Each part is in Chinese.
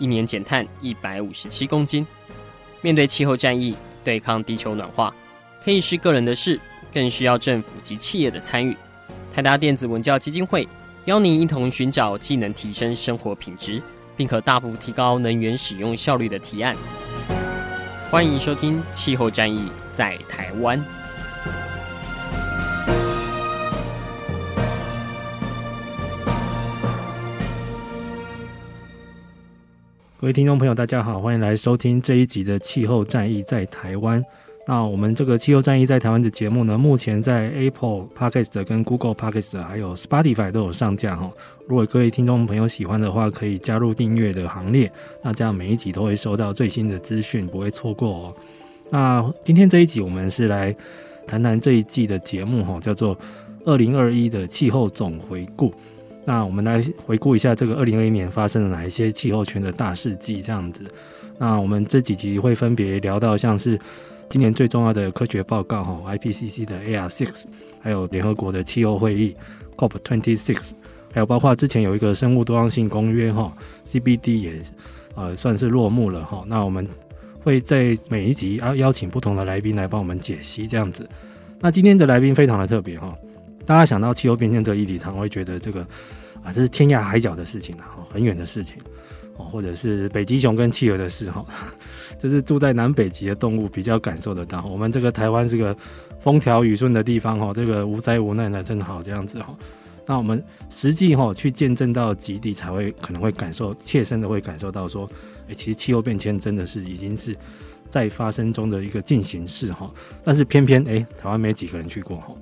一年减碳一百五十七公斤。面对气候战役，对抗地球暖化，可以是个人的事，更需要政府及企业的参与。台达电子文教基金会邀您一同寻找既能提升生活品质，并可大幅提高能源使用效率的提案。欢迎收听《气候战役在台湾》。各位听众朋友，大家好，欢迎来收听这一集的《气候战役在台湾》。那我们这个《气候战役在台湾》的节目呢，目前在 Apple Podcast、跟 Google Podcast 还有 Spotify 都有上架哈。如果各位听众朋友喜欢的话，可以加入订阅的行列，那这样每一集都会收到最新的资讯，不会错过哦。那今天这一集，我们是来谈谈这一季的节目哈，叫做《二零二一的气候总回顾》。那我们来回顾一下这个二零二一年发生了哪一些气候圈的大事迹，这样子。那我们这几集会分别聊到像是今年最重要的科学报告哈，IPCC 的 AR6，还有联合国的气候会议 COP26。还有包括之前有一个生物多样性公约哈，CBD 也呃算是落幕了哈。那我们会在每一集邀邀请不同的来宾来帮我们解析这样子。那今天的来宾非常的特别哈，大家想到气候变迁这个议题，常会觉得这个啊这是天涯海角的事情啊，很远的事情哦，或者是北极熊跟企鹅的事哈，就是住在南北极的动物比较感受得到。我们这个台湾是个风调雨顺的地方哈，这个无灾无难的正好这样子哈。那我们实际哈去见证到极地，才会可能会感受切身的会感受到说，诶，其实气候变迁真的是已经是在发生中的一个进行式哈。但是偏偏诶，台湾没几个人去过哈。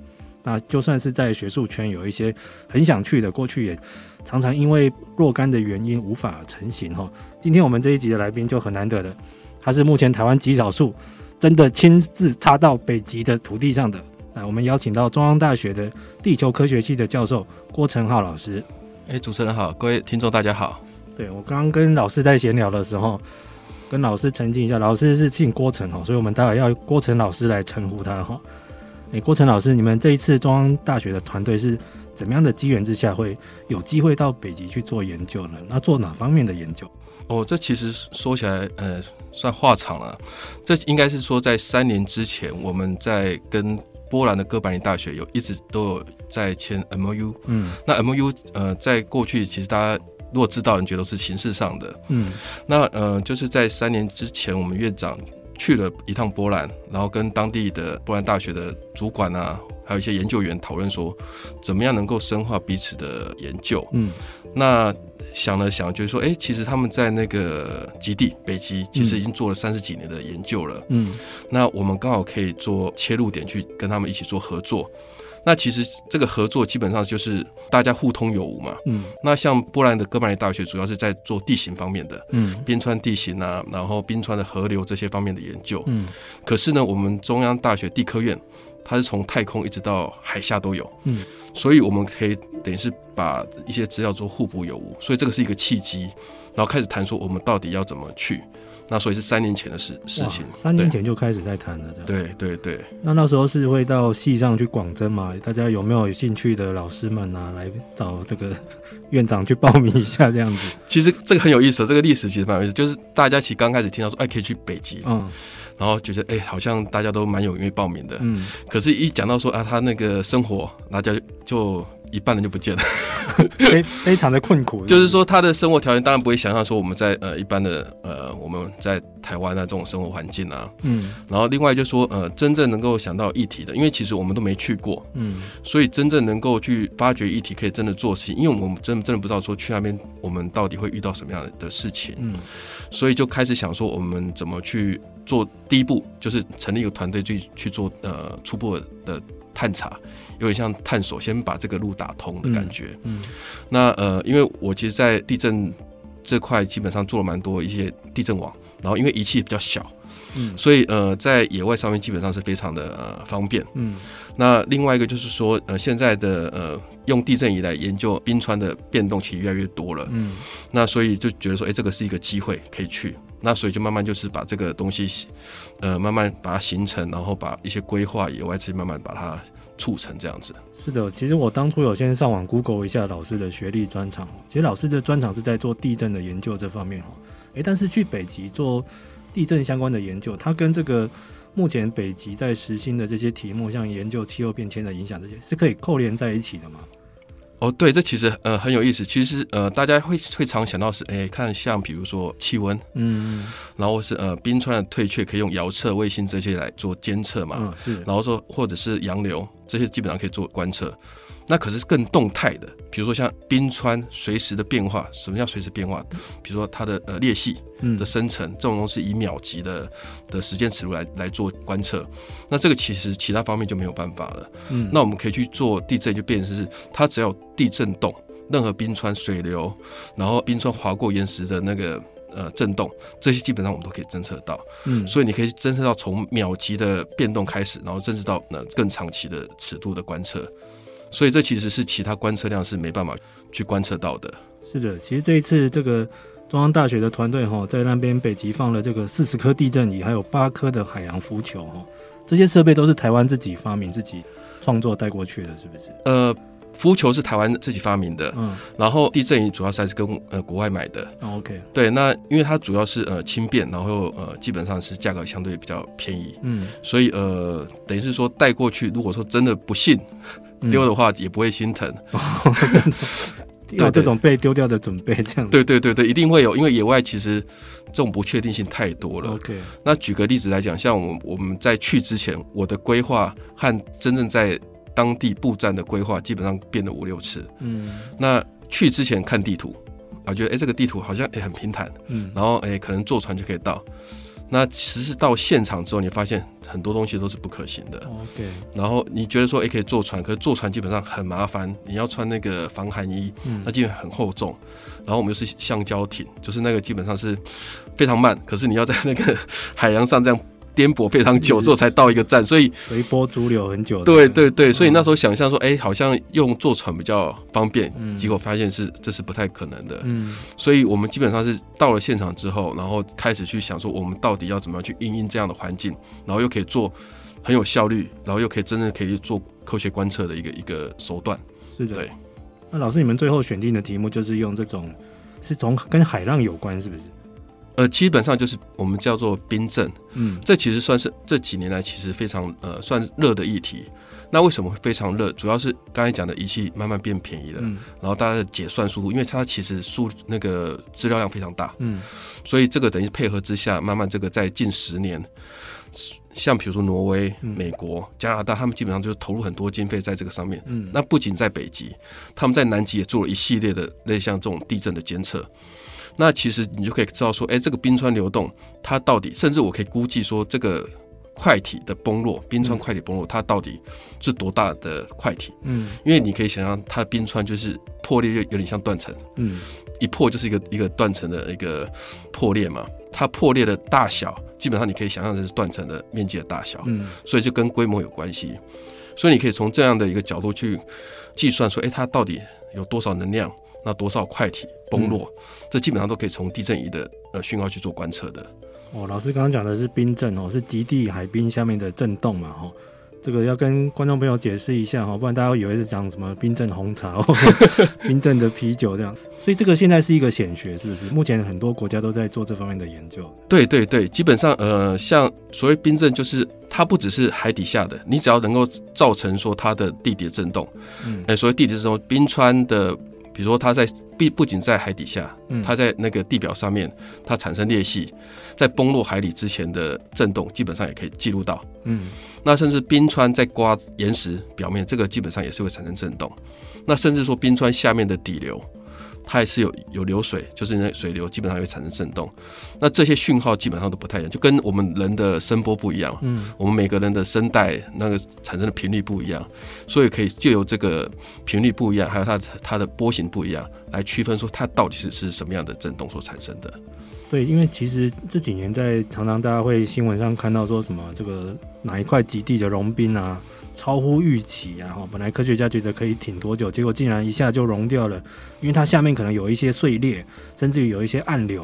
那就算是在学术圈有一些很想去的，过去也常常因为若干的原因无法成行哈。今天我们这一集的来宾就很难得的，他是目前台湾极少数真的亲自插到北极的土地上的。来，我们邀请到中央大学的地球科学系的教授郭成浩老师。哎，主持人好，各位听众大家好。对，我刚刚跟老师在闲聊的时候，跟老师澄清一下，老师是姓郭成哈，所以我们待会要郭成老师来称呼他哈。哎，郭成老师，你们这一次中央大学的团队是怎么样的机缘之下会有机会到北极去做研究呢？那做哪方面的研究？哦，这其实说起来，呃，算话长了。这应该是说，在三年之前，我们在跟波兰的哥白尼大学有一直都有在签 MOU，嗯，那 MOU 呃，在过去其实大家如果知道，你觉得是形式上的，嗯，那呃，就是在三年之前，我们院长去了一趟波兰，然后跟当地的波兰大学的主管啊，还有一些研究员讨论说，怎么样能够深化彼此的研究，嗯，那。想了想，就是说，哎、欸，其实他们在那个极地北极，其实已经做了三十几年的研究了。嗯，那我们刚好可以做切入点，去跟他们一起做合作。那其实这个合作基本上就是大家互通有无嘛。嗯，那像波兰的哥白尼大学，主要是在做地形方面的，嗯，冰川地形啊，然后冰川的河流这些方面的研究。嗯，可是呢，我们中央大学地科院，它是从太空一直到海下都有。嗯。所以我们可以等于是把一些资料做互补有无，所以这个是一个契机，然后开始谈说我们到底要怎么去。那所以是三年前的事事情，三年前就开始在谈了，这样。对对对。那那时候是会到系上去广征嘛？大家有没有有兴趣的老师们啊，来找这个 院长去报名一下这样子？其实这个很有意思，这个历史其实蛮有意思，就是大家其实刚开始听到说，哎，可以去北极，嗯。然后觉得哎，好像大家都蛮有愿意报名的，嗯，可是，一讲到说啊，他那个生活，大家就。一半人就不见了，非非常的困苦。就是说，他的生活条件当然不会想象说我们在呃一般的呃我们在台湾啊这种生活环境啊。嗯。然后另外就是说呃真正能够想到议题的，因为其实我们都没去过，嗯。所以真正能够去发掘议题，可以真的做事情，因为我们真的真的不知道说去那边我们到底会遇到什么样的事情，嗯。所以就开始想说我们怎么去做第一步，就是成立一个团队去去做呃初步的探查。有点像探索，先把这个路打通的感觉。嗯，嗯，那呃，因为我其实，在地震这块基本上做了蛮多一些地震网，然后因为仪器比较小，嗯，所以呃在野外上面基本上是非常的呃方便，嗯。那另外一个就是说，呃，现在的呃用地震仪来研究冰川的变动其实越来越多了，嗯。那所以就觉得说，哎，这个是一个机会可以去。那所以就慢慢就是把这个东西，呃，慢慢把它形成，然后把一些规划野外这些慢慢把它促成这样子。是的，其实我当初有先上网 Google 一下老师的学历专长，其实老师的专长是在做地震的研究这方面哈。诶，但是去北极做地震相关的研究，它跟这个目前北极在实行的这些题目，像研究气候变迁的影响这些，是可以扣连在一起的吗？哦，对，这其实呃很有意思。其实呃，大家会会常想到是，哎，看像比如说气温，嗯，然后是呃冰川的退却可以用遥测卫星这些来做监测嘛，嗯，是，然后说或者是洋流这些基本上可以做观测。那可是更动态的，比如说像冰川随时的变化，什么叫随时变化？比如说它的呃裂隙的生成，这种东西以秒级的的时间尺度来来做观测。那这个其实其他方面就没有办法了。嗯，那我们可以去做地震，就变成是它只要地震动，任何冰川水流，然后冰川划过岩石的那个呃震动，这些基本上我们都可以侦测到。嗯，所以你可以侦测到从秒级的变动开始，然后侦测到那更长期的尺度的观测。所以这其实是其他观测量是没办法去观测到的。是的，其实这一次这个中央大学的团队哈，在那边北极放了这个四十颗地震仪，还有八颗的海洋浮球哈，这些设备都是台湾自己发明、自己创作带过去的，是不是？呃，浮球是台湾自己发明的，嗯，然后地震仪主要是还是跟呃国外买的。哦，OK，对，那因为它主要是呃轻便，然后呃基本上是价格相对比较便宜，嗯，所以呃等于是说带过去，如果说真的不幸。丢的话也不会心疼，有 这种被丢掉的准备，这样。对对对对，一定会有，因为野外其实这种不确定性太多了。OK，那举个例子来讲，像我我们在去之前，我的规划和真正在当地布站的规划基本上变了五六次。嗯，那去之前看地图啊，觉得哎这个地图好像也很平坦，嗯，然后哎可能坐船就可以到。那其实到现场之后，你发现很多东西都是不可行的。OK，然后你觉得说，也，可以坐船，可是坐船基本上很麻烦，你要穿那个防寒衣，那基本很厚重。然后我们又是橡胶艇，就是那个基本上是非常慢，可是你要在那个海洋上这样。颠簸非常久之后才到一个站，所以随波逐流很久。对对对，所以那时候想象说，哎，好像用坐船比较方便，结果发现是这是不太可能的。嗯，所以我们基本上是到了现场之后，然后开始去想说，我们到底要怎么样去应应这样的环境，然后又可以做很有效率，然后又可以真正可以做科学观测的一个一个手段。是的。对。那老师，你们最后选定的题目就是用这种，是从跟海浪有关，是不是？呃，基本上就是我们叫做冰震，嗯，这其实算是这几年来其实非常呃算热的议题。那为什么会非常热？主要是刚才讲的仪器慢慢变便宜了，嗯，然后大家的解算速度，因为它其实数那个资料量非常大，嗯，所以这个等于配合之下，慢慢这个在近十年，像比如说挪威、美国、加拿大，他们基本上就是投入很多经费在这个上面，嗯，那不仅在北极，他们在南极也做了一系列的类似像这种地震的监测。那其实你就可以知道说，哎，这个冰川流动，它到底，甚至我可以估计说，这个块体的崩落，冰川块体崩落，它到底是多大的块体？嗯，因为你可以想象，它的冰川就是破裂，就有点像断层，嗯，一破就是一个一个断层的一个破裂嘛。它破裂的大小，基本上你可以想象成是断层的面积的大小，嗯，所以就跟规模有关系。所以你可以从这样的一个角度去计算说，哎，它到底有多少能量？那多少块体崩落，嗯、这基本上都可以从地震仪的呃讯号去做观测的。哦，老师刚刚讲的是冰震哦，是极地海冰下面的震动嘛？哈，这个要跟观众朋友解释一下哈，不然大家会以为是讲什么冰镇红茶哦，冰镇的啤酒这样。所以这个现在是一个显学，是不是？目前很多国家都在做这方面的研究。对对对，基本上呃，像所谓冰震，就是它不只是海底下的，你只要能够造成说它的地底的震动，嗯，哎，所谓地底震动，冰川的。比如说，它在不不仅在海底下，它在那个地表上面，它产生裂隙，在崩落海里之前的震动，基本上也可以记录到。嗯，那甚至冰川在刮岩石表面，这个基本上也是会产生震动。那甚至说冰川下面的底流，它也是有有流水，就是那水流基本上会产生震动。那这些讯号基本上都不太一样，就跟我们人的声波不一样。嗯，我们每个人的声带那个产生的频率不一样，所以可以就由这个频率不一样，还有它它的波形不一样，来区分说它到底是是什么样的震动所产生的。对，因为其实这几年在常常大家会新闻上看到说什么这个哪一块极地的融冰啊。超乎预期啊！哈，本来科学家觉得可以挺多久，结果竟然一下就融掉了，因为它下面可能有一些碎裂，甚至于有一些暗流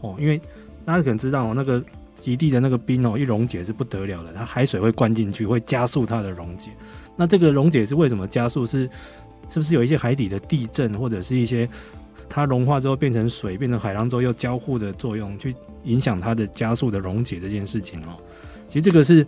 哦。因为大家可能知道，那个极地的那个冰哦，一溶解是不得了的，它海水会灌进去，会加速它的溶解。那这个溶解是为什么加速？是是不是有一些海底的地震，或者是一些它融化之后变成水，变成海浪之后又交互的作用，去影响它的加速的溶解这件事情哦？其实这个是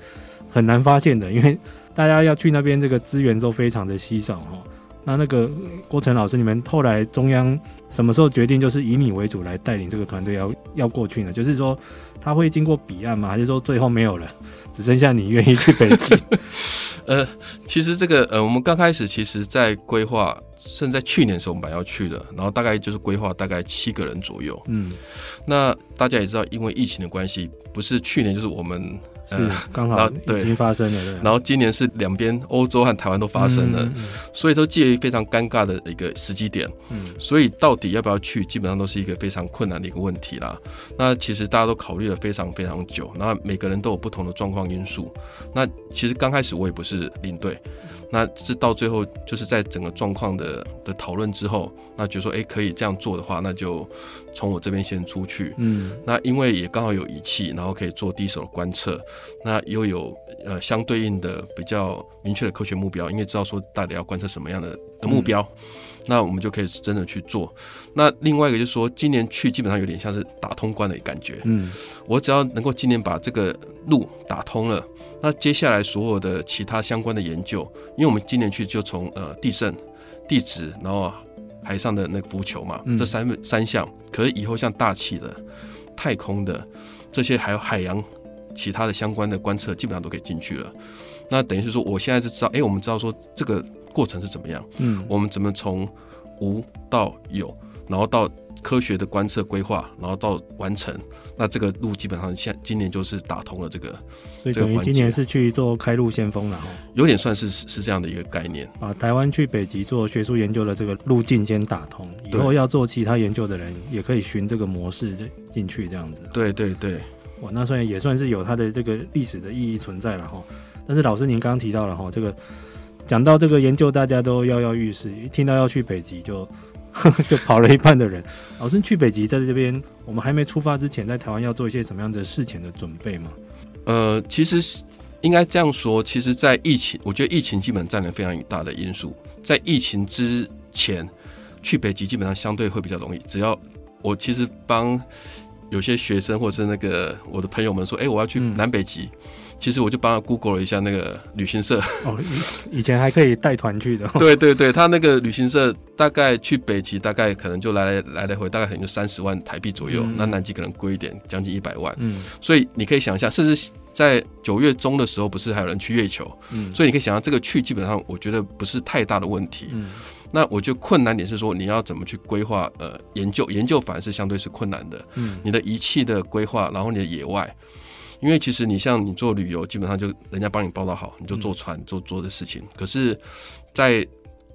很难发现的，因为。大家要去那边，这个资源都非常的稀少哈。那那个郭晨老师，你们后来中央什么时候决定就是以你为主来带领这个团队要要过去呢？就是说他会经过彼岸吗？还是说最后没有了，只剩下你愿意去北极？呃，其实这个呃，我们刚开始其实在规划，甚至在去年的时候我们本来要去的，然后大概就是规划大概七个人左右。嗯，那大家也知道，因为疫情的关系，不是去年就是我们。是刚好已经发生了，对。然后今年是两边欧洲和台湾都发生了，所以都介于非常尴尬的一个时机点。嗯，所以到底要不要去，基本上都是一个非常困难的一个问题啦。那其实大家都考虑了非常非常久，那每个人都有不同的状况因素。那其实刚开始我也不是领队。那是到最后就是在整个状况的的讨论之后，那觉得说，哎，可以这样做的话，那就从我这边先出去。嗯，那因为也刚好有仪器，然后可以做第一手的观测，那又有呃相对应的比较明确的科学目标，因为知道说到底要观测什么样的的目标。嗯那我们就可以真的去做。那另外一个就是说，今年去基本上有点像是打通关的感觉。嗯，我只要能够今年把这个路打通了，那接下来所有的其他相关的研究，因为我们今年去就从呃地震、地质，然后海上的那个浮球嘛，这三三项。可是以后像大气的、太空的这些，还有海洋其他的相关的观测，基本上都可以进去了。那等于是说，我现在是知道，哎，我们知道说这个。过程是怎么样？嗯，我们怎么从无到有，然后到科学的观测规划，然后到完成，那这个路基本上现今年就是打通了这个。所以等于今年是去做开路先锋了哈，有点算是是这样的一个概念。把台湾去北极做学术研究的这个路径先打通，以后要做其他研究的人也可以循这个模式进去这样子。对对对，哇，那算也算是有它的这个历史的意义存在了哈。但是老师您刚刚提到了哈，这个。讲到这个研究，大家都跃跃欲试。一听到要去北极就，就就跑了一半的人。老师去北极，在这边我们还没出发之前，在台湾要做一些什么样的事前的准备吗？呃，其实应该这样说，其实，在疫情，我觉得疫情基本占了非常大的因素。在疫情之前，去北极基本上相对会比较容易。只要我其实帮有些学生或者是那个我的朋友们说，哎、欸，我要去南北极。嗯其实我就帮他 Google 了一下那个旅行社哦，以前还可以带团去的。对对对，他那个旅行社大概去北极大概可能就来来来回大概可能就三十万台币左右，嗯、那南极可能贵一点，将近一百万。嗯，所以你可以想一下，甚至在九月中的时候，不是还有人去月球？嗯，所以你可以想象这个去基本上我觉得不是太大的问题。嗯，那我觉得困难点是说你要怎么去规划呃研究，研究反而是相对是困难的。嗯，你的仪器的规划，然后你的野外。因为其实你像你做旅游，基本上就人家帮你报道好，你就坐船做做的事情。可是，在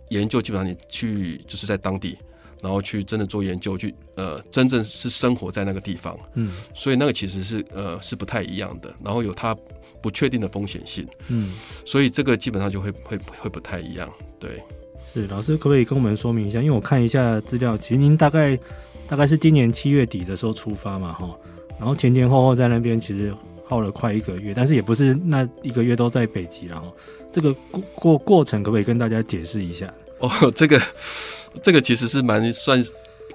研究基本上你去就是在当地，然后去真的做研究，去呃真正是生活在那个地方。嗯，所以那个其实是呃是不太一样的，然后有它不确定的风险性。嗯，所以这个基本上就会会会不太一样。对，是老师可不可以跟我们说明一下？因为我看一下资料，其实您大概大概是今年七月底的时候出发嘛，哈，然后前前后后在那边其实。耗了快一个月，但是也不是那一个月都在北极，然后这个过过过程可不可以跟大家解释一下？哦，这个这个其实是蛮算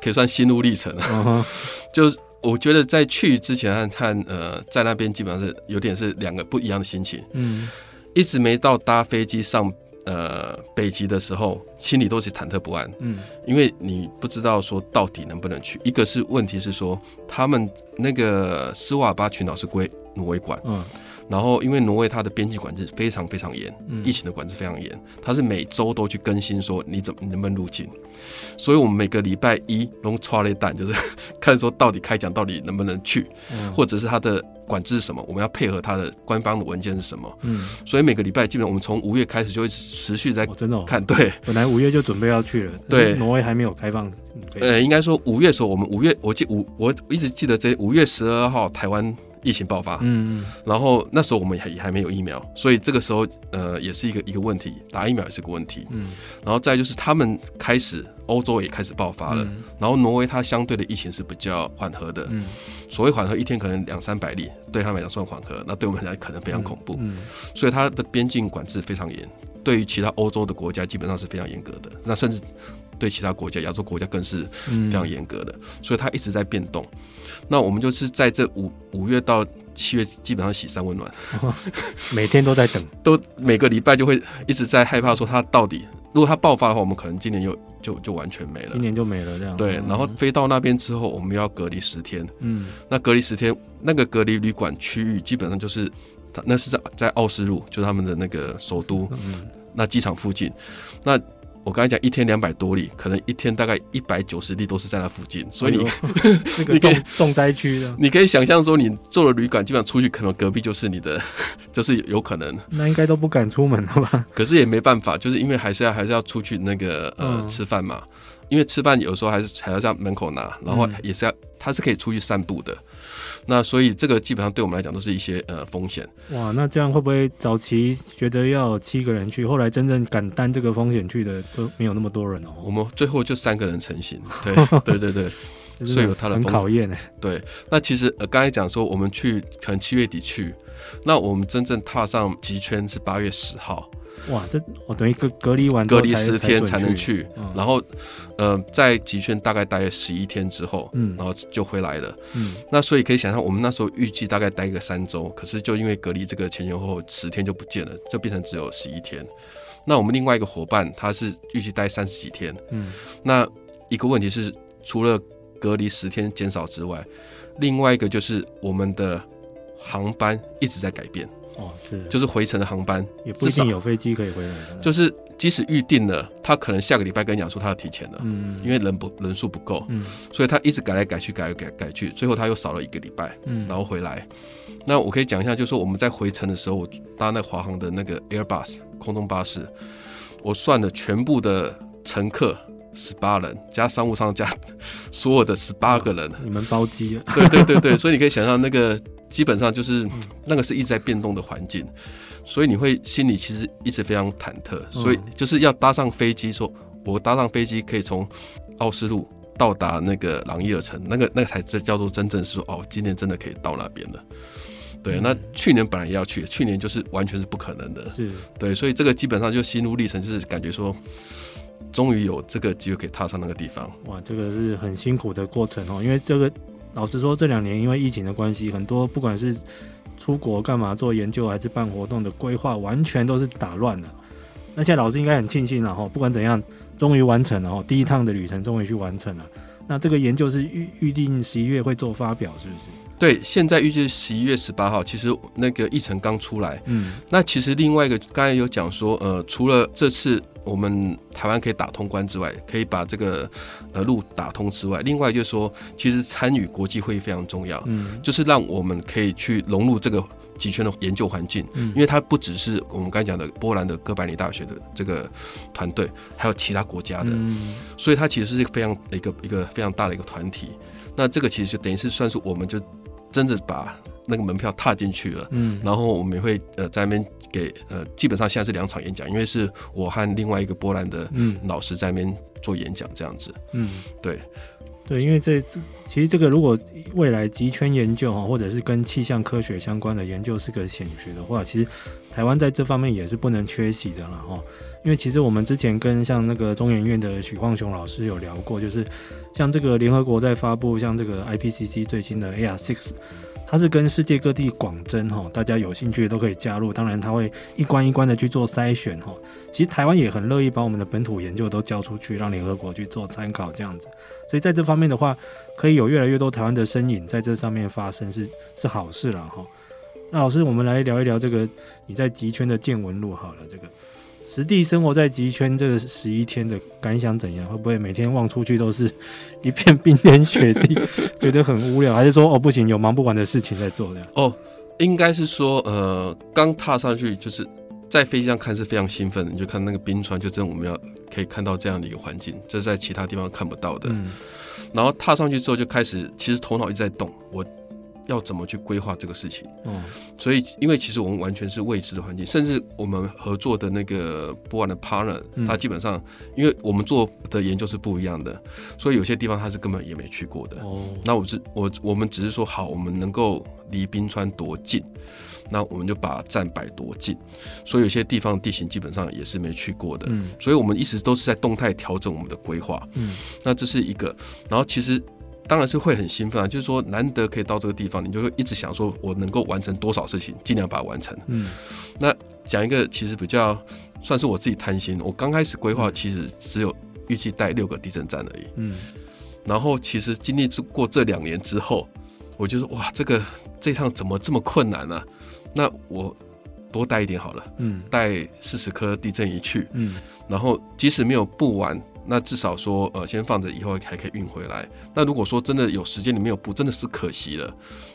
可以算心路历程的。Uh huh. 就我觉得在去之前和看呃在那边基本上是有点是两个不一样的心情。嗯，一直没到搭飞机上呃北极的时候，心里都是忐忑不安。嗯，因为你不知道说到底能不能去。一个是问题是说他们那个斯瓦巴群岛是归。挪威管，嗯，然后因为挪威它的边境管制非常非常严，疫情的管制非常严，它是每周都去更新说你怎么你能不能入境，所以我们每个礼拜一弄抓了一弹，就是 看说到底开奖到底能不能去，或者是它的。管制是什么？我们要配合它的官方的文件是什么？嗯，所以每个礼拜基本上我们从五月开始就会持续在看。真的看。对，本来五月就准备要去了，对，挪威还没有开放。呃，应该说五月的时候，我们五月我记五我一直记得这五月十二号台湾。疫情爆发，嗯嗯，然后那时候我们也还没有疫苗，所以这个时候呃也是一个一个问题，打疫苗也是个问题，嗯，然后再就是他们开始欧洲也开始爆发了，嗯、然后挪威它相对的疫情是比较缓和的，嗯，所谓缓和一天可能两三百例，对他们来讲算缓和，那对我们来讲可能非常恐怖，嗯，嗯，所以它的边境管制非常严，对于其他欧洲的国家基本上是非常严格的，那甚至。对其他国家，亚洲国家更是非常严格的，嗯、所以它一直在变动。那我们就是在这五五月到七月，基本上喜三温暖，每天都在等，都每个礼拜就会一直在害怕说它到底，如果它爆发的话，我们可能今年又就就完全没了，今年就没了这样。对，然后飞到那边之后，我们要隔离十天。嗯，那隔离十天，那个隔离旅馆区域基本上就是，那是在在奥斯陆，就是他们的那个首都，嗯，那机场附近，那。我刚才讲一天两百多例，可能一天大概一百九十例都是在那附近，所以你这 个重重灾区的，你可以想象说，你做了旅馆，基本上出去可能隔壁就是你的，就是有可能。那应该都不敢出门了吧？可是也没办法，就是因为还是要还是要出去那个呃吃饭嘛，因为吃饭有时候还是还要在门口拿，然后也是要他是可以出去散步的。那所以这个基本上对我们来讲都是一些呃风险。哇，那这样会不会早期觉得要有七个人去，后来真正敢担这个风险去的都没有那么多人哦？我们最后就三个人成型。对对对对，所以有他的。很考验呢。对，那其实呃刚才讲说我们去可能七月底去，那我们真正踏上极圈是八月十号。哇，这我等于隔隔离完隔离十天才能去，嗯、然后，呃，在集训大概待了十一天之后，嗯，然后就回来了，嗯，那所以可以想象，我们那时候预计大概待个三周，可是就因为隔离这个前前后后十天就不见了，就变成只有十一天。那我们另外一个伙伴他是预计待三十几天，嗯，那一个问题是除了隔离十天减少之外，另外一个就是我们的航班一直在改变。哦，是，就是回程的航班也不一定有飞机可以回来。就是即使预定了，他可能下个礼拜跟你讲说他要提前了，嗯，因为人不人数不够，嗯，所以他一直改来改去，改来改改去，最后他又少了一个礼拜，嗯，然后回来。那我可以讲一下，就是说我们在回程的时候，我搭那华航的那个 Airbus 空中巴士，我算了全部的乘客十八人，加商务舱加 所有的十八个人，你们包机啊？对对对对，所以你可以想象那个。基本上就是那个是一直在变动的环境，所以你会心里其实一直非常忐忑，所以就是要搭上飞机，说我搭上飞机可以从奥斯陆到达那个朗伊尔城，那个那个才这叫做真正是说哦，今年真的可以到那边了。对，那去年本来也要去，去年就是完全是不可能的。是，对，所以这个基本上就心路历程，就是感觉说，终于有这个机会可以踏上那个地方。哇，这个是很辛苦的过程哦，因为这个。老实说，这两年因为疫情的关系，很多不管是出国干嘛做研究，还是办活动的规划，完全都是打乱了。那现在老师应该很庆幸了哈，不管怎样，终于完成了哈，第一趟的旅程终于去完成了。那这个研究是预预定十一月会做发表，是不是？对，现在预计十一月十八号。其实那个议程刚出来，嗯，那其实另外一个刚才有讲说，呃，除了这次。我们台湾可以打通关之外，可以把这个呃路打通之外，另外就是说，其实参与国际会议非常重要，嗯，就是让我们可以去融入这个极圈的研究环境，嗯，因为它不只是我们刚才讲的波兰的哥白尼大学的这个团队，还有其他国家的，嗯，所以它其实是一个非常一个一个非常大的一个团体。那这个其实就等于是算是我们就真的把。那个门票踏进去了，嗯，然后我们也会呃在那边给呃基本上现在是两场演讲，因为是我和另外一个波兰的老师在那边做演讲这样子，嗯，对，对，因为这其实这个如果未来极圈研究哈，或者是跟气象科学相关的研究是个显学的话，其实台湾在这方面也是不能缺席的了哈。因为其实我们之前跟像那个中研院的许晃雄老师有聊过，就是像这个联合国在发布像这个 IPCC 最新的 AR6。它是跟世界各地广征哈，大家有兴趣都可以加入。当然，他会一关一关的去做筛选哈。其实台湾也很乐意把我们的本土研究都交出去，让联合国去做参考这样子。所以在这方面的话，可以有越来越多台湾的身影在这上面发生，是是好事了哈。那老师，我们来聊一聊这个你在极圈的见闻录好了。这个实地生活在极圈这个十一天的感想怎样？会不会每天望出去都是一片冰天雪地，觉得很无聊？还是说哦不行，有忙不完的事情在做这样？哦，应该是说呃，刚踏上去就是在飞机上看是非常兴奋的，你就看那个冰川，就真的我们要可以看到这样的一个环境，这是在其他地方看不到的。嗯，然后踏上去之后就开始，其实头脑一直在动，我。要怎么去规划这个事情？哦，所以因为其实我们完全是未知的环境，甚至我们合作的那个波兰的 partner，他基本上因为我们做的研究是不一样的，所以有些地方他是根本也没去过的。哦，那我是我我们只是说好，我们能够离冰川多近，那我们就把站摆多近，所以有些地方地形基本上也是没去过的。嗯，所以我们一直都是在动态调整我们的规划。嗯，那这是一个，然后其实。当然是会很兴奋啊！就是说，难得可以到这个地方，你就会一直想说，我能够完成多少事情，尽量把它完成。嗯，那讲一个其实比较算是我自己贪心，我刚开始规划其实只有预计带六个地震站而已。嗯，然后其实经历过这两年之后，我就说哇，这个这趟怎么这么困难呢？啊？那我多带一点好了。嗯，带四十颗地震仪去。嗯，然后即使没有布完。那至少说，呃，先放着，以后还可以运回来。那如果说真的有时间你没有布，真的是可惜了，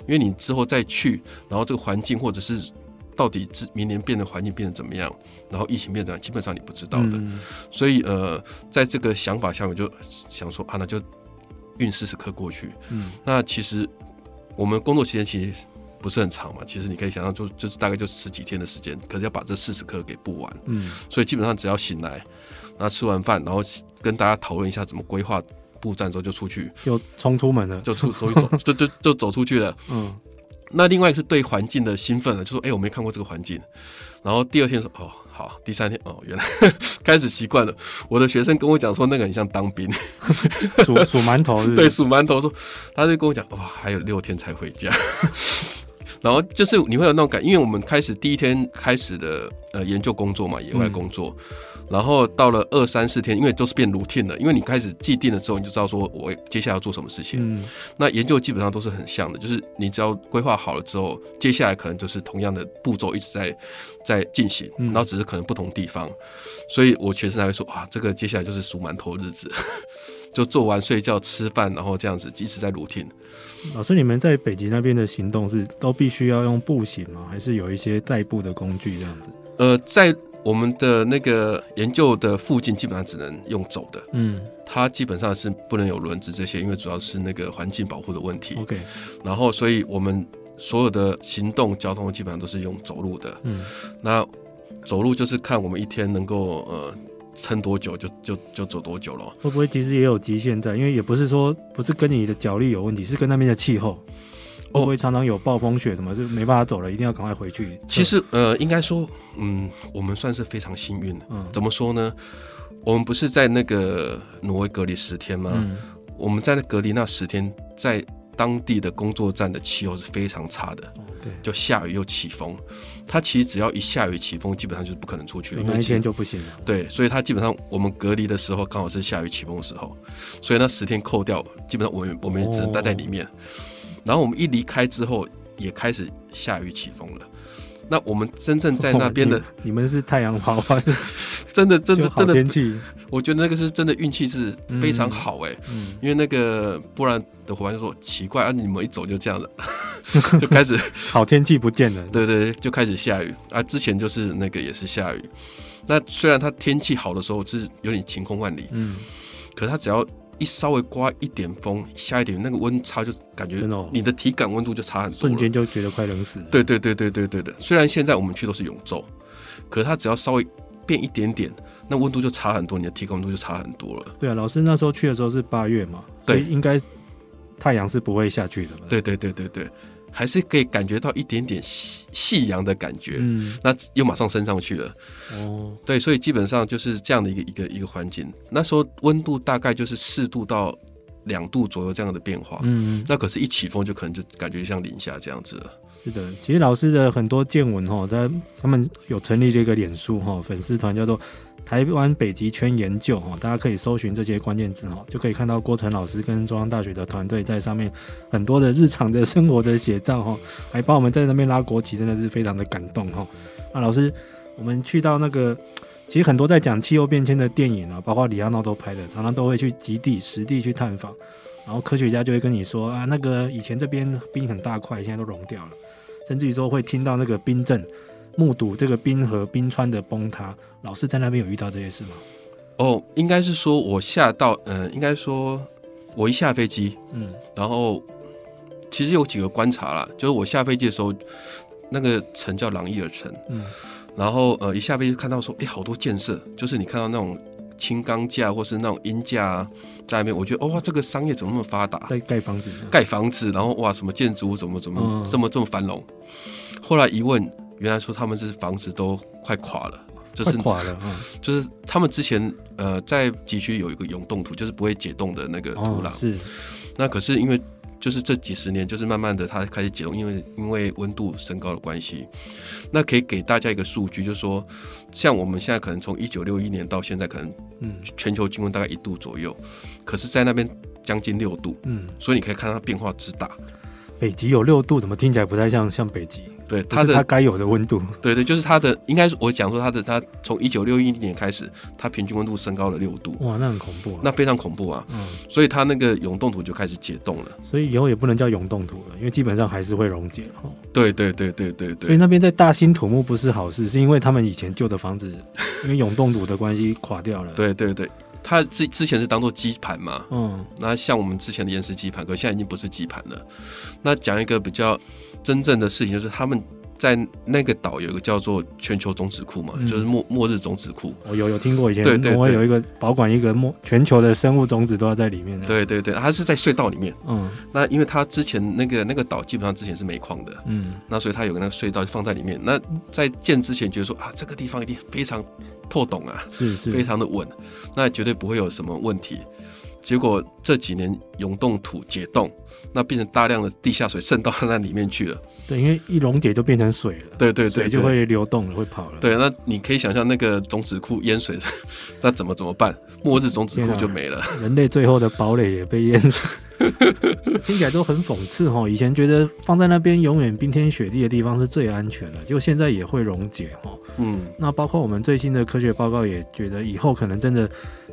因为你之后再去，然后这个环境或者是到底明年变的环境变得怎么样，然后疫情变得怎样，基本上你不知道的。嗯、所以，呃，在这个想法下，我就想说，啊，那就运四十颗过去。嗯，那其实我们工作时间其实不是很长嘛，其实你可以想象，就就是大概就十几天的时间，可是要把这四十颗给布完。嗯，所以基本上只要醒来。那吃完饭，然后跟大家讨论一下怎么规划布站之后，就出去，就冲出门了，就出走一走，就就就走出去了。嗯，那另外是对环境的兴奋了，就说：“哎、欸，我没看过这个环境。”然后第二天说：“哦，好。”第三天哦，原来 开始习惯了。我的学生跟我讲说，那个很像当兵，数数馒头是是？对，数馒头说，他就跟我讲：“哇，还有六天才回家。”然后就是你会有那种感，因为我们开始第一天开始的呃研究工作嘛，野外工作。嗯然后到了二三四天，因为都是变 routine 了，因为你开始既定了之后，你就知道说我接下来要做什么事情。嗯，那研究基本上都是很像的，就是你只要规划好了之后，接下来可能就是同样的步骤一直在在进行，然后只是可能不同地方。所以我学生还会说啊，这个接下来就是数馒头日子，就做完睡觉吃饭，然后这样子一直在 routine。老师，你们在北极那边的行动是都必须要用步行吗？还是有一些代步的工具这样子？呃，在。我们的那个研究的附近基本上只能用走的，嗯，它基本上是不能有轮子这些，因为主要是那个环境保护的问题。OK，然后所以我们所有的行动交通基本上都是用走路的，嗯，那走路就是看我们一天能够呃撑多久就就就走多久了。会不会其实也有极限在？因为也不是说不是跟你的脚力有问题，是跟那边的气候。会不会常常有暴风雪什么，就没办法走了，一定要赶快回去？其实，呃，应该说，嗯，我们算是非常幸运的。嗯，怎么说呢？我们不是在那个挪威隔离十天吗？嗯，我们在那隔离那十天，在当地的工作站的气候是非常差的。对，就下雨又起风，它其实只要一下雨起风，基本上就是不可能出去，因为那一天就不行了。对，所以它基本上我们隔离的时候刚好是下雨起风的时候，所以那十天扣掉，基本上我们我们也只能待在里面。哦然后我们一离开之后，也开始下雨起风了。那我们真正在那边的，哦、你，你们是太阳花花，真的真的真的天气。我觉得那个是真的运气是非常好哎、欸，嗯，因为那个不然的伙伴就说奇怪啊，你们一走就这样了，就开始好天气不见了，对，对对，就开始下雨啊。之前就是那个也是下雨，那虽然它天气好的时候是有点晴空万里，嗯，可是它只要。一稍微刮一点风，下一点那个温差就感觉，你的体感温度就差很多，瞬间就觉得快冷死。对对对对对对的。虽然现在我们去都是永昼，可是它只要稍微变一点点，那温度就差很多，你的体感温度就差很多了。对啊，老师那时候去的时候是八月嘛，对，应该太阳是不会下去的。对对对对对。还是可以感觉到一点点夕夕阳的感觉，嗯，那又马上升上去了，哦，对，所以基本上就是这样的一个一个一个环境。那时候温度大概就是四度到两度左右这样的变化，嗯，那可是一起风就可能就感觉像零下这样子了。是的，其实老师的很多见闻哈，在他们有成立这个脸书哈粉丝团叫做台湾北极圈研究哈，大家可以搜寻这些关键字哈，就可以看到郭成老师跟中央大学的团队在上面很多的日常的生活的写照哈，还帮我们在那边拉国旗，真的是非常的感动哈。那老师，我们去到那个，其实很多在讲气候变迁的电影啊，包括李奥纳多拍的，常常都会去极地实地去探访，然后科学家就会跟你说啊，那个以前这边冰很大块，现在都融掉了，甚至于说会听到那个冰震。目睹这个冰河冰川的崩塌，老师在那边有遇到这些事吗？哦，应该是说我下到，嗯、呃，应该说我一下飞机，嗯，然后其实有几个观察啦，就是我下飞机的时候，那个城叫朗伊尔城，嗯，然后呃一下飞机看到说，哎，好多建设，就是你看到那种轻钢架或是那种鹰架啊在那边，我觉得哦哇，这个商业怎么那么发达？在盖房子，盖房子，然后哇，什么建筑物怎么怎么这么这么繁荣？后来一问。原来说他们是房子都快垮了，就是垮了，嗯，就是他们之前呃在极区有一个永冻土，就是不会解冻的那个土壤，是。那可是因为就是这几十年，就是慢慢的它开始解冻，因为因为温度升高的关系。那可以给大家一个数据，就是说，像我们现在可能从一九六一年到现在，可能嗯全球均温大概一度左右，可是在那边将近六度，嗯，所以你可以看它变化之大。北极有六度，怎么听起来不太像像北极？对，它的它该有的温度。对对，就是它的，应该是我讲说它的，它从一九六一年开始，它平均温度升高了六度。哇，那很恐怖啊，那非常恐怖啊。嗯，所以它那个永冻土就开始解冻了。所以以后也不能叫永冻土了，因为基本上还是会溶解。对对对对对对。所以那边在大兴土木不是好事，是因为他们以前旧的房子 因为永冻土的关系垮掉了。对对对。它之之前是当做基盘嘛，嗯，那像我们之前的岩石基盘，可现在已经不是基盘了。那讲一个比较真正的事情，就是他们在那个岛有一个叫做全球种子库嘛，嗯、就是末末日种子库。我有有听过以前，对对，对，有一个保管一个末全球的生物种子都要在里面。对对对，它是在隧道里面。嗯，那因为它之前那个那个岛基本上之前是煤矿的，嗯，那所以它有个那个隧道放在里面。那在建之前觉得说啊，这个地方一定非常。透懂啊，是是，非常的稳，那绝对不会有什么问题。结果这几年永冻土解冻，那变成大量的地下水渗到那里面去了。对，因为一溶解就变成水了。对对对，水就会流动了，会跑了。对，那你可以想象那个种子库淹水的，那怎么怎么办？末日种子库就没了。人类最后的堡垒也被淹水。听起来都很讽刺哈！以前觉得放在那边永远冰天雪地的地方是最安全的，就现在也会溶解哈。嗯，那包括我们最新的科学报告也觉得，以后可能真的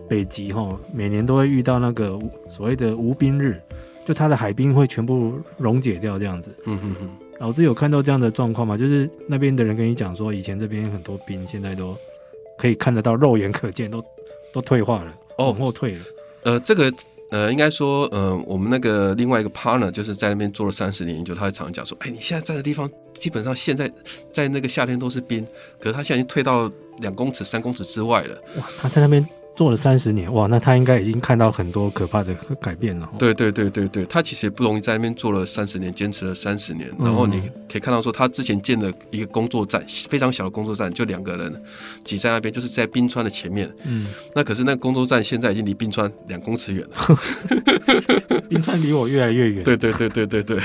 北极哈，每年都会遇到那个所谓的无冰日，就它的海冰会全部溶解掉这样子。嗯哼哼，老师有看到这样的状况吗？就是那边的人跟你讲说，以前这边很多冰，现在都可以看得到，肉眼可见，都都退化了，往后退了。呃，这个。呃，应该说，呃，我们那个另外一个 partner 就是在那边做了三十年研究，他会常常讲说，哎，你现在在的地方，基本上现在在那个夏天都是冰，可是他现在已经退到两公尺、三公尺之外了。哇，他在那边。做了三十年，哇，那他应该已经看到很多可怕的改变了。对对对对对，他其实也不容易，在那边做了三十年，坚持了三十年。然后你可以看到说，他之前建的一个工作站，非常小的工作站，就两个人挤在那边，就是在冰川的前面。嗯，那可是那个工作站现在已经离冰川两公尺远了。冰川离我越来越远。对对对对对对，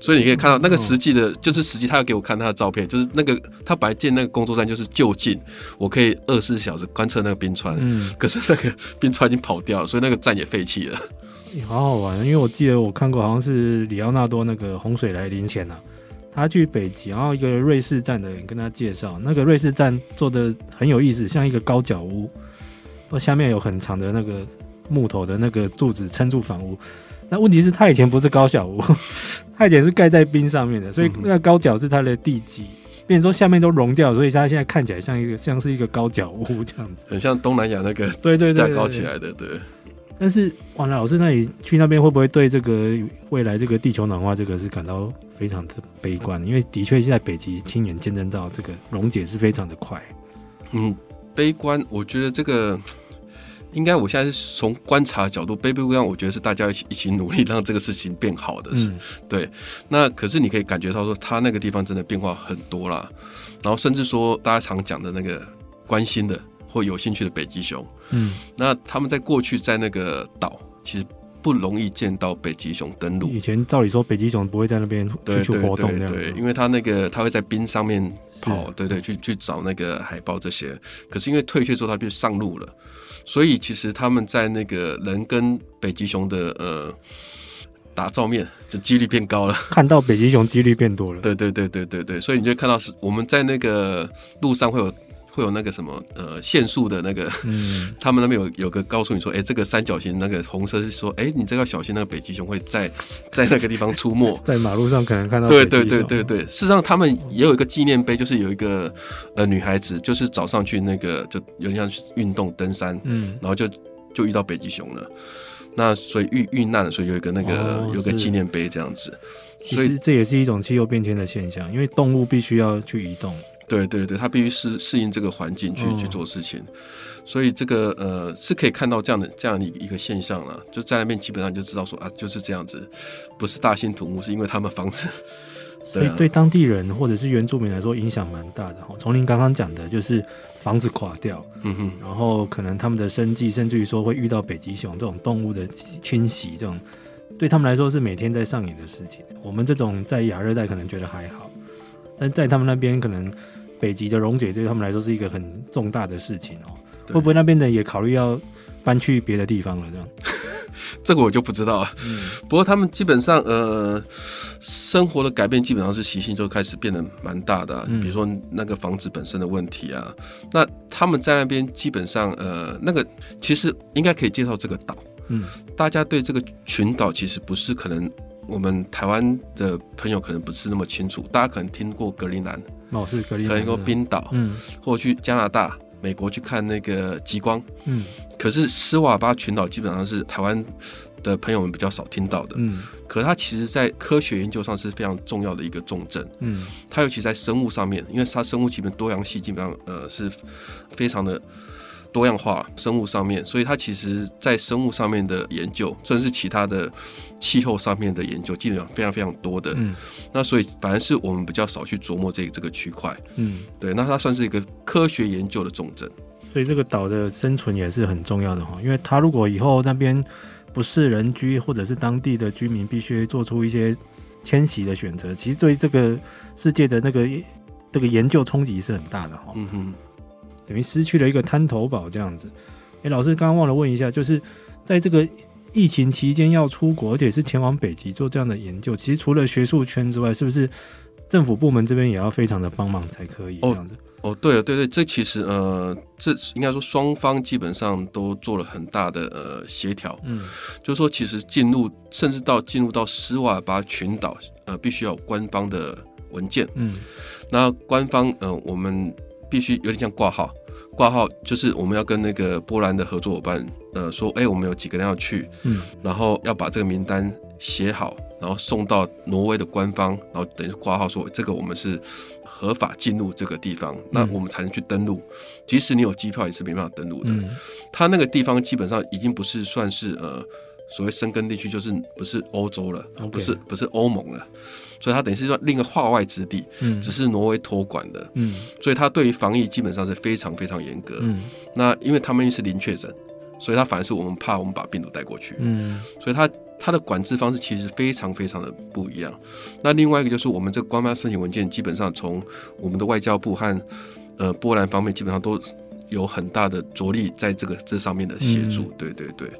所以你可以看到那个实际的，就是实际他要给我看他的照片，就是那个他本来建那个工作站就是就近，我可以二十四小时观测那个冰川。嗯。可是那个冰川已经跑掉了，所以那个站也废弃了。也好好玩，因为我记得我看过，好像是里奥纳多那个洪水来临前啊，他去北极，然后一个瑞士站的人跟他介绍，那个瑞士站做的很有意思，像一个高脚屋，下面有很长的那个木头的那个柱子撑住房屋。那问题是，他以前不是高脚屋，他以前是盖在冰上面的，所以那个高脚是他的地基。变成说下面都融掉，所以它现在看起来像一个像是一个高脚屋这样子，很像东南亚那个对对对架高起来的对。但是王老师，那里去那边会不会对这个未来这个地球暖化这个是感到非常的悲观？因为的确现在北极亲眼见证到这个溶解是非常的快。嗯，悲观，我觉得这个。应该我现在是从观察角度，悲不悲观？我觉得是大家一起一起努力让这个事情变好的事。嗯、对，那可是你可以感觉到说，他那个地方真的变化很多啦。然后甚至说，大家常讲的那个关心的或有兴趣的北极熊，嗯，那他们在过去在那个岛其实不容易见到北极熊登陆。以前照理说，北极熊不会在那边去去活动对，因为它那个它会在冰上面跑，对对，去去找那个海豹这些。可是因为退却之后，它就上路了，所以其实他们在那个人跟北极熊的呃打照面的几率变高了，看到北极熊几率变多了。对对对对对对，所以你就看到是我们在那个路上会有。会有那个什么呃限速的那个，嗯，他们那边有有个告诉你说，哎，这个三角形那个红色是说，哎，你这个要小心，那个北极熊会在 在那个地方出没，在马路上可能看到。对对对对对，事实上他们也有一个纪念碑，就是有一个呃女孩子，就是早上去那个就有点像运动登山，嗯，然后就就遇到北极熊了，那所以遇遇难了，所以有一个那个、哦、有一个纪念碑这样子，所以这也是一种气候变迁的现象，因为动物必须要去移动。对对对，他必须适适应这个环境去、哦、去做事情，所以这个呃是可以看到这样的这样的一个现象了。就在那边基本上就知道说啊，就是这样子，不是大兴土木，是因为他们房子。所以对当地人或者是原住民来说影响蛮大的哈。从您刚刚讲的，就是房子垮掉，嗯哼，然后可能他们的生计，甚至于说会遇到北极熊这种动物的侵袭，这种对他们来说是每天在上演的事情。我们这种在亚热带可能觉得还好，但在他们那边可能。北极的溶解对他们来说是一个很重大的事情哦，会不会那边的也考虑要搬去别的地方了？这样，这个我就不知道了。嗯，不过他们基本上呃，生活的改变基本上是习性就开始变得蛮大的，比如说那个房子本身的问题啊。那他们在那边基本上呃，那个其实应该可以介绍这个岛。嗯，大家对这个群岛其实不是可能。我们台湾的朋友可能不是那么清楚，大家可能听过格陵兰，哦，是格陵兰，可能过冰岛，嗯，或者去加拿大、美国去看那个极光，嗯，可是斯瓦巴群岛基本上是台湾的朋友们比较少听到的，嗯，可是它其实在科学研究上是非常重要的一个重镇，嗯，它尤其在生物上面，因为它生物基本多样性基本上呃是非常的。多样化生物上面，所以它其实在生物上面的研究，甚至是其他的气候上面的研究，基本上非常非常多的。嗯，那所以反而是我们比较少去琢磨这这个区块。嗯，对，那它算是一个科学研究的重镇。所以这个岛的生存也是很重要的哈，因为它如果以后那边不是人居，或者是当地的居民必须做出一些迁徙的选择，其实对这个世界的那个这个研究冲击是很大的哈。嗯哼。等于失去了一个滩头堡这样子。哎，老师刚刚忘了问一下，就是在这个疫情期间要出国，而且是前往北极做这样的研究，其实除了学术圈之外，是不是政府部门这边也要非常的帮忙才可以这样子？哦，哦对了，对对，这其实呃，这应该说双方基本上都做了很大的呃协调。嗯，就是说其实进入甚至到进入到斯瓦尔巴群岛，呃，必须要有官方的文件。嗯，那官方呃，我们。必须有点像挂号，挂号就是我们要跟那个波兰的合作伙伴，呃，说，哎、欸，我们有几个人要去，嗯，然后要把这个名单写好，然后送到挪威的官方，然后等于挂号说，这个我们是合法进入这个地方，嗯、那我们才能去登陆。即使你有机票，也是没办法登录的。嗯、他那个地方基本上已经不是算是呃。所谓生根地区就是不是欧洲了.不是不是欧盟了，所以它等于是说另一个化外之地，嗯，只是挪威托管的，嗯，所以它对于防疫基本上是非常非常严格，嗯，那因为他们是零确诊，所以他反而是我们怕我们把病毒带过去，嗯，所以他他的管制方式其实非常非常的不一样。那另外一个就是我们这个官方申请文件，基本上从我们的外交部和呃波兰方面基本上都有很大的着力在这个这上面的协助，嗯、对对对。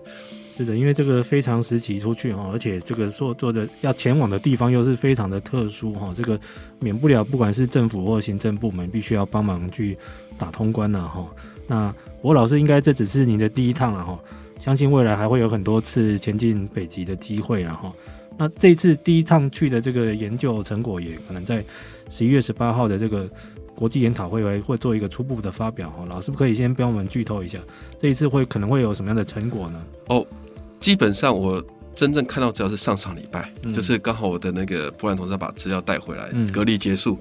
是的，因为这个非常时期出去哈，而且这个做做的要前往的地方又是非常的特殊哈，这个免不了不管是政府或行政部门必须要帮忙去打通关了哈。那我老师应该这只是您的第一趟了哈，相信未来还会有很多次前进北极的机会了哈。那这次第一趟去的这个研究成果也可能在十一月十八号的这个国际研讨会会会做一个初步的发表哈。老师可以先帮我们剧透一下，这一次会可能会有什么样的成果呢？哦。基本上我真正看到资料是上上礼拜，嗯、就是刚好我的那个波兰同事把资料带回来，嗯、隔离结束，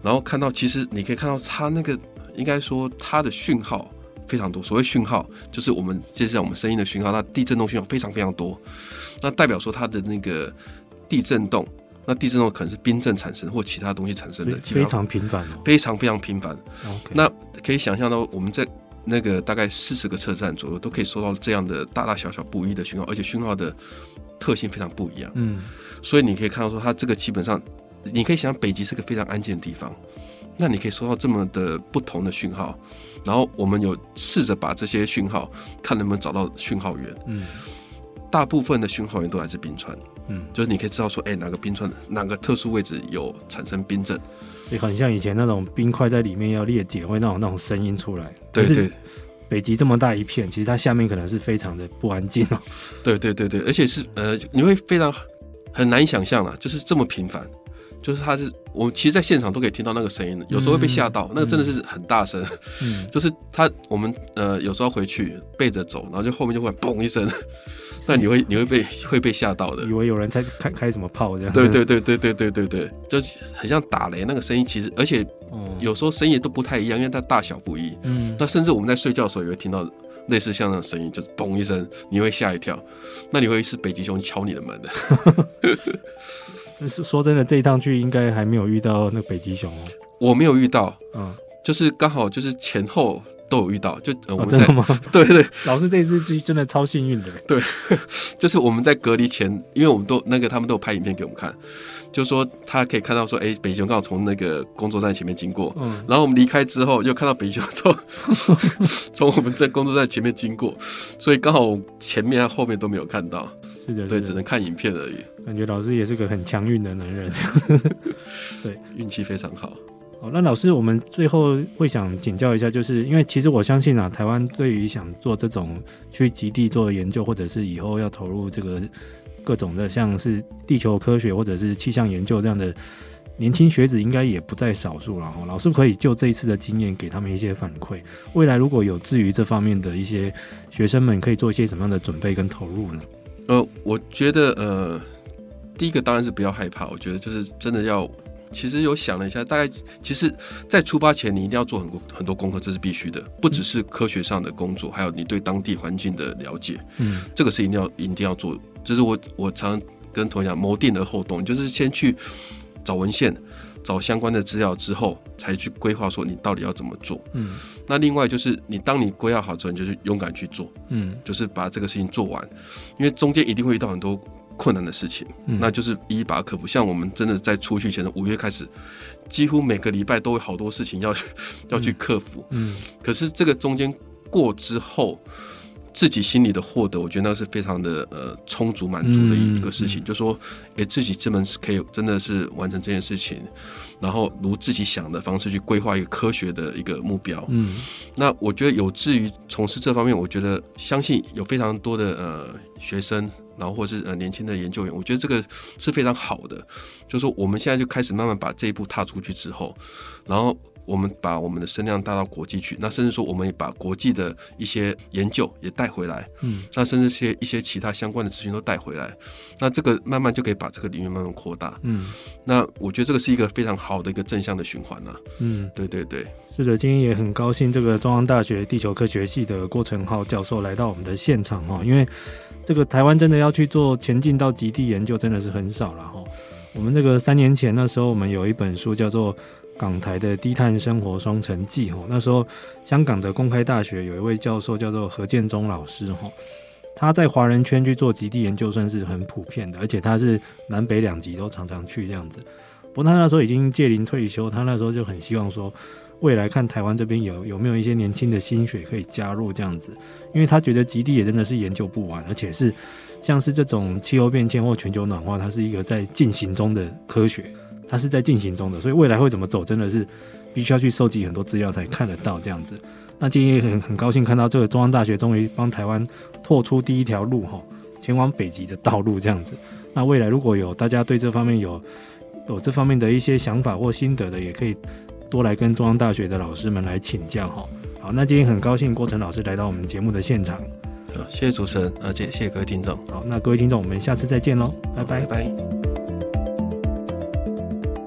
然后看到其实你可以看到他那个应该说它的讯号非常多。所谓讯号，就是我们接下来我们声音的讯号，那地震动讯号非常非常多。那代表说它的那个地震动，那地震动可能是冰震产生或其他东西产生的，非常频繁，非常非常频繁。那可以想象到我们在。那个大概四十个车站左右都可以收到这样的大大小小不一的讯号，而且讯号的特性非常不一样。嗯，所以你可以看到说，它这个基本上，你可以想北极是个非常安静的地方，那你可以收到这么的不同的讯号，然后我们有试着把这些讯号看能不能找到讯号源。嗯，大部分的讯号源都来自冰川。嗯，就是你可以知道说，哎、欸，哪个冰川哪个特殊位置有产生冰震，所以很像以前那种冰块在里面要裂解会那种那种声音出来。对对，北极这么大一片，其实它下面可能是非常的不安静哦。对对对对，而且是呃，你会非常很难以想象啊，就是这么频繁，就是它是我们其实在现场都可以听到那个声音的，有时候会被吓到，嗯、那个真的是很大声。嗯，就是它我们呃有时候回去背着走，然后就后面就会嘣一声。那你会你会被会被吓到的，以为有人在开开什么炮这样。对对对对对对对对，就很像打雷那个声音，其实而且有时候声音都不太一样，因为它大小不一。嗯。那甚至我们在睡觉的时候也会听到类似像那种声音，就是嘣一声，你会吓一跳。那你会是北极熊敲你的门的。是说真的，这一趟去应该还没有遇到那北极熊哦。我没有遇到，嗯，就是刚好就是前后。都有遇到，就、呃、我们在、哦、真的吗？对 对，老师这一次真的超幸运的。对，就是我们在隔离前，因为我们都那个他们都有拍影片给我们看，就说他可以看到说，哎、欸，北极熊刚好从那个工作站前面经过，嗯，然后我们离开之后又看到北极熊从从我们在工作站前面经过，所以刚好前面和后面都没有看到，是的，对，只能看影片而已。感觉老师也是个很强运的男人，对，运气非常好。好，那老师，我们最后会想请教一下，就是因为其实我相信啊，台湾对于想做这种去极地做研究，或者是以后要投入这个各种的，像是地球科学或者是气象研究这样的年轻学子，应该也不在少数了哈。老师可以就这一次的经验给他们一些反馈，未来如果有至于这方面的一些学生们，可以做一些什么样的准备跟投入呢？呃，我觉得呃，第一个当然是不要害怕，我觉得就是真的要。其实有想了一下，大概其实，在出发前你一定要做很多很多功课，这是必须的，不只是科学上的工作，还有你对当地环境的了解，嗯，这个是一定要一定要做。就是我我常跟同学讲，谋定而后动，就是先去找文献，找相关的资料之后，才去规划说你到底要怎么做。嗯，那另外就是你当你规划好之后，你就是勇敢去做，嗯，就是把这个事情做完，因为中间一定会遇到很多。困难的事情，嗯那就是一一把它克服。像我们真的在出去前的五月开始，几乎每个礼拜都有好多事情要要去克服。嗯，可是这个中间过之后，自己心里的获得，我觉得那是非常的呃充足满足的一个事情。就说，诶，自己这门是可以真的是完成这件事情，然后如自己想的方式去规划一个科学的一个目标。嗯，那我觉得有志于从事这方面，我觉得相信有非常多的呃学生。然后或者是呃年轻的研究员，我觉得这个是非常好的。就是说我们现在就开始慢慢把这一步踏出去之后，然后我们把我们的声量带到国际去，那甚至说我们也把国际的一些研究也带回来，嗯，那甚至些一些其他相关的资讯都带回来，那这个慢慢就可以把这个领域慢慢扩大，嗯，那我觉得这个是一个非常好的一个正向的循环啊，嗯，对对对，是的，今天也很高兴这个中央大学地球科学系的郭成浩教授来到我们的现场哈，因为。这个台湾真的要去做前进到极地研究，真的是很少了哈。我们这个三年前那时候，我们有一本书叫做《港台的低碳生活双城记》哈。那时候香港的公开大学有一位教授叫做何建中老师哈，他在华人圈去做极地研究算是很普遍的，而且他是南北两极都常常去这样子。不过他那时候已经届龄退休，他那时候就很希望说。未来看台湾这边有有没有一些年轻的新血可以加入这样子，因为他觉得极地也真的是研究不完，而且是像是这种气候变迁或全球暖化，它是一个在进行中的科学，它是在进行中的，所以未来会怎么走，真的是必须要去收集很多资料才看得到这样子。那今天也很很高兴看到这个中央大学终于帮台湾拓出第一条路哈，前往北极的道路这样子。那未来如果有大家对这方面有有这方面的一些想法或心得的，也可以。多来跟中央大学的老师们来请教哈。好，那今天很高兴郭晨老师来到我们节目的现场。好，谢谢主持人，而且谢谢各位听众。好，那各位听众，我们下次再见喽，拜拜拜拜。